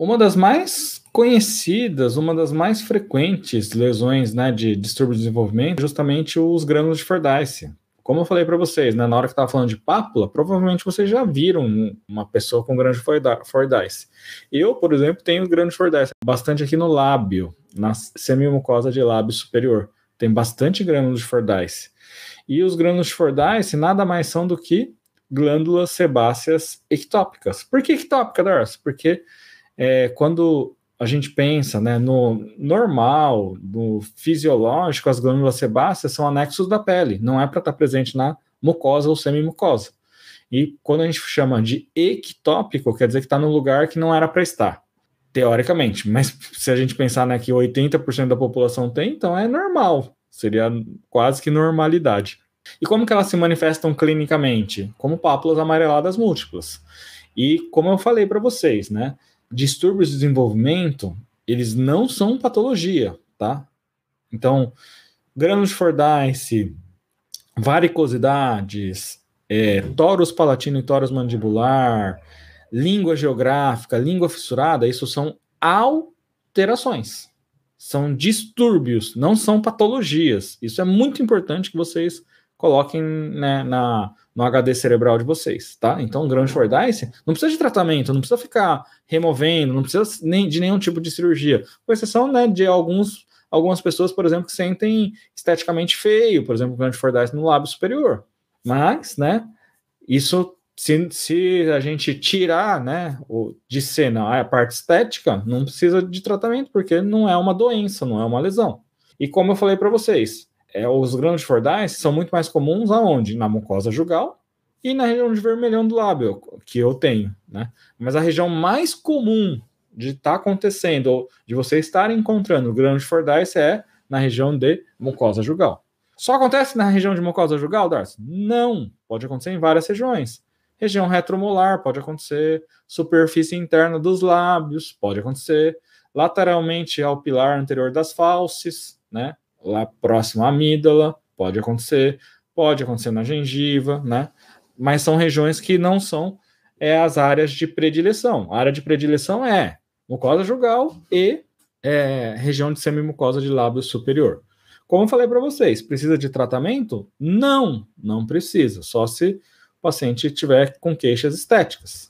uma das mais conhecidas, uma das mais frequentes lesões né, de distúrbio de desenvolvimento é justamente os grânulos de Fordyce. Como eu falei para vocês, né, na hora que estava falando de pápula, provavelmente vocês já viram uma pessoa com grande Fordyce. Eu, por exemplo, tenho grande Fordyce bastante aqui no lábio, na semimucosa de lábio superior. Tem bastante grânulos de Fordyce. E os grânulos de Fordyce nada mais são do que glândulas sebáceas ectópicas. Por que ectópica, Darcy? Porque é, quando a gente pensa né, no normal, no fisiológico, as glândulas sebáceas são anexos da pele, não é para estar tá presente na mucosa ou semimucosa. E quando a gente chama de ectópico, quer dizer que está no lugar que não era para estar, teoricamente. Mas se a gente pensar né, que 80% da população tem, então é normal, seria quase que normalidade. E como que elas se manifestam clinicamente? Como pápulas amareladas múltiplas. E como eu falei para vocês, né? Distúrbios de desenvolvimento, eles não são patologia, tá? Então, grânulos de Fordyce, varicosidades, é, torus palatino e torus mandibular, língua geográfica, língua fissurada, isso são alterações. São distúrbios, não são patologias. Isso é muito importante que vocês coloquem né, na, no HD cerebral de vocês, tá? Então, grande Fordyce não precisa de tratamento, não precisa ficar removendo, não precisa nem, de nenhum tipo de cirurgia, com exceção né, de alguns, algumas pessoas, por exemplo, que sentem esteticamente feio, por exemplo, grande Fordyce no lábio superior. Mas, né, isso, se, se a gente tirar, né, o, de cena a parte estética, não precisa de tratamento, porque não é uma doença, não é uma lesão. E como eu falei para vocês, é, os grãos de Fordyce são muito mais comuns aonde? Na mucosa jugal e na região de vermelhão do lábio, que eu tenho, né? Mas a região mais comum de estar tá acontecendo, ou de você estar encontrando grão de Fordyce é na região de mucosa jugal. Só acontece na região de mucosa jugal, Darcy? Não, pode acontecer em várias regiões. Região retromolar pode acontecer, superfície interna dos lábios pode acontecer, lateralmente ao pilar anterior das fauces, né? Lá próximo à amígdala, pode acontecer, pode acontecer na gengiva, né? Mas são regiões que não são é, as áreas de predileção. A área de predileção é mucosa jugal e é, região de semimucosa de lábio superior. Como eu falei para vocês, precisa de tratamento? Não, não precisa, só se o paciente tiver com queixas estéticas.